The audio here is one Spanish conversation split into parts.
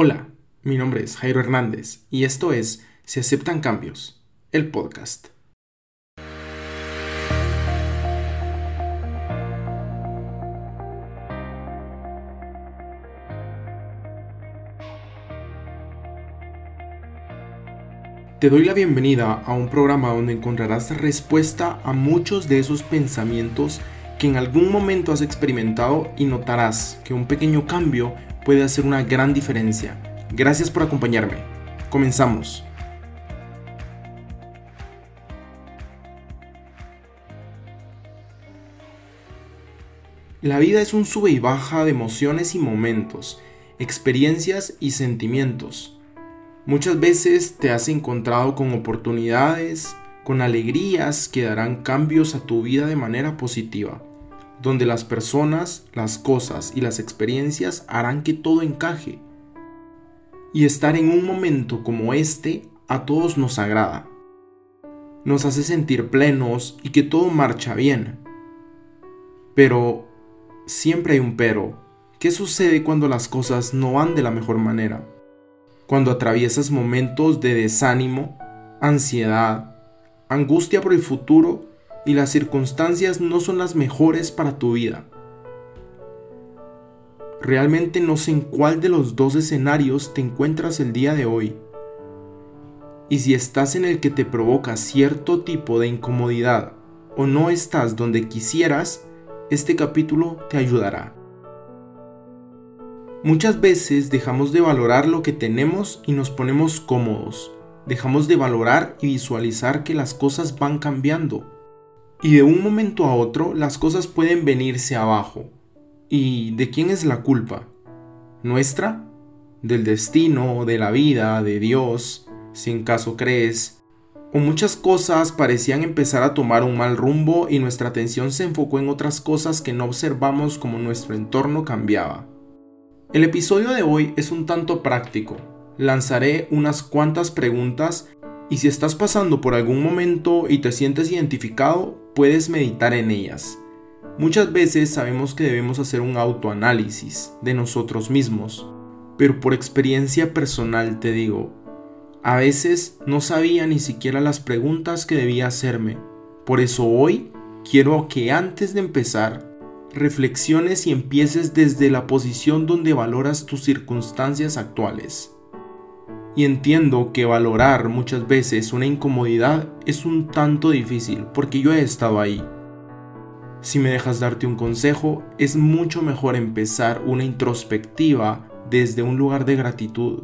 Hola, mi nombre es Jairo Hernández y esto es Se aceptan cambios, el podcast. Te doy la bienvenida a un programa donde encontrarás respuesta a muchos de esos pensamientos que en algún momento has experimentado y notarás que un pequeño cambio puede hacer una gran diferencia. Gracias por acompañarme. Comenzamos. La vida es un sube y baja de emociones y momentos, experiencias y sentimientos. Muchas veces te has encontrado con oportunidades, con alegrías que darán cambios a tu vida de manera positiva donde las personas, las cosas y las experiencias harán que todo encaje. Y estar en un momento como este a todos nos agrada. Nos hace sentir plenos y que todo marcha bien. Pero siempre hay un pero. ¿Qué sucede cuando las cosas no van de la mejor manera? Cuando atraviesas momentos de desánimo, ansiedad, angustia por el futuro y las circunstancias no son las mejores para tu vida. Realmente no sé en cuál de los dos escenarios te encuentras el día de hoy. Y si estás en el que te provoca cierto tipo de incomodidad o no estás donde quisieras, este capítulo te ayudará. Muchas veces dejamos de valorar lo que tenemos y nos ponemos cómodos. Dejamos de valorar y visualizar que las cosas van cambiando y de un momento a otro las cosas pueden venirse abajo. ¿Y de quién es la culpa? ¿Nuestra? ¿Del destino, de la vida, de Dios, si en caso crees? O muchas cosas parecían empezar a tomar un mal rumbo y nuestra atención se enfocó en otras cosas que no observamos como nuestro entorno cambiaba. El episodio de hoy es un tanto práctico. Lanzaré unas cuantas preguntas y si estás pasando por algún momento y te sientes identificado, puedes meditar en ellas. Muchas veces sabemos que debemos hacer un autoanálisis de nosotros mismos, pero por experiencia personal te digo, a veces no sabía ni siquiera las preguntas que debía hacerme. Por eso hoy quiero que antes de empezar, reflexiones y empieces desde la posición donde valoras tus circunstancias actuales. Y entiendo que valorar muchas veces una incomodidad es un tanto difícil porque yo he estado ahí. Si me dejas darte un consejo, es mucho mejor empezar una introspectiva desde un lugar de gratitud.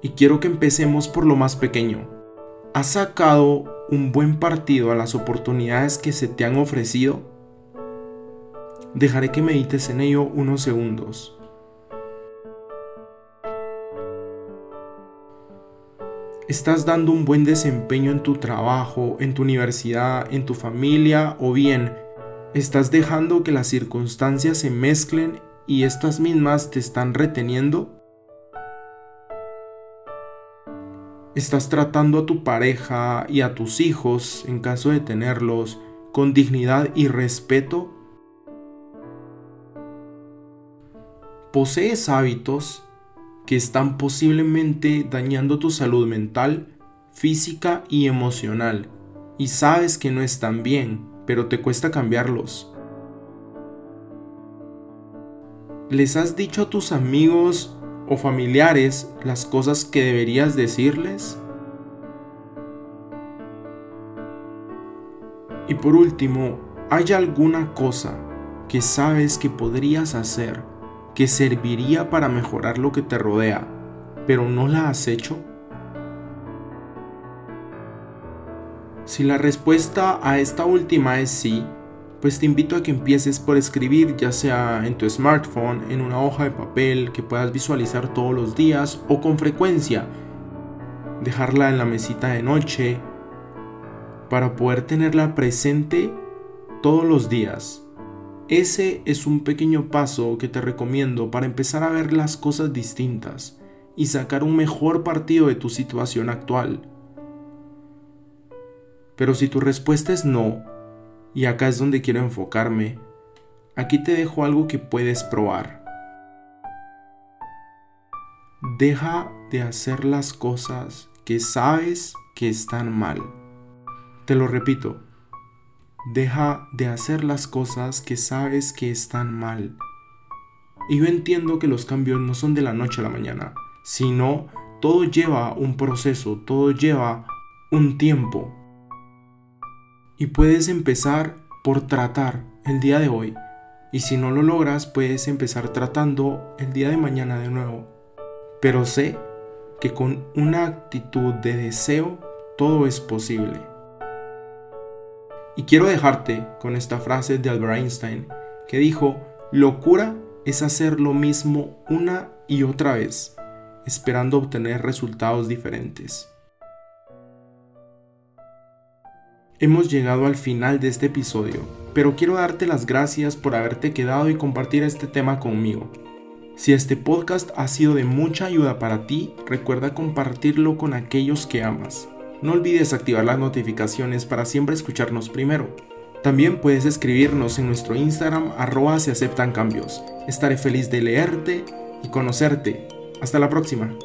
Y quiero que empecemos por lo más pequeño. ¿Has sacado un buen partido a las oportunidades que se te han ofrecido? Dejaré que medites en ello unos segundos. Estás dando un buen desempeño en tu trabajo, en tu universidad, en tu familia o bien estás dejando que las circunstancias se mezclen y estas mismas te están reteniendo? ¿Estás tratando a tu pareja y a tus hijos, en caso de tenerlos, con dignidad y respeto? ¿Posees hábitos que están posiblemente dañando tu salud mental, física y emocional, y sabes que no están bien, pero te cuesta cambiarlos. ¿Les has dicho a tus amigos o familiares las cosas que deberías decirles? Y por último, ¿hay alguna cosa que sabes que podrías hacer que serviría para mejorar lo que te rodea, pero no la has hecho? Si la respuesta a esta última es sí, pues te invito a que empieces por escribir ya sea en tu smartphone, en una hoja de papel que puedas visualizar todos los días o con frecuencia, dejarla en la mesita de noche para poder tenerla presente todos los días ese es un pequeño paso que te recomiendo para empezar a ver las cosas distintas y sacar un mejor partido de tu situación actual. Pero si tu respuesta es no, y acá es donde quiero enfocarme, aquí te dejo algo que puedes probar. Deja de hacer las cosas que sabes que están mal. Te lo repito, deja de hacer las cosas que sabes que están mal. Y yo entiendo que los cambios no son de la noche a la mañana, sino todo lleva un proceso, todo lleva un tiempo. Y puedes empezar por tratar el día de hoy. Y si no lo logras, puedes empezar tratando el día de mañana de nuevo. Pero sé que con una actitud de deseo, todo es posible. Y quiero dejarte con esta frase de Albert Einstein que dijo, locura es hacer lo mismo una y otra vez, esperando obtener resultados diferentes. Hemos llegado al final de este episodio, pero quiero darte las gracias por haberte quedado y compartir este tema conmigo. Si este podcast ha sido de mucha ayuda para ti, recuerda compartirlo con aquellos que amas. No olvides activar las notificaciones para siempre escucharnos primero. También puedes escribirnos en nuestro Instagram arroba se aceptan cambios. Estaré feliz de leerte y conocerte. Hasta la próxima.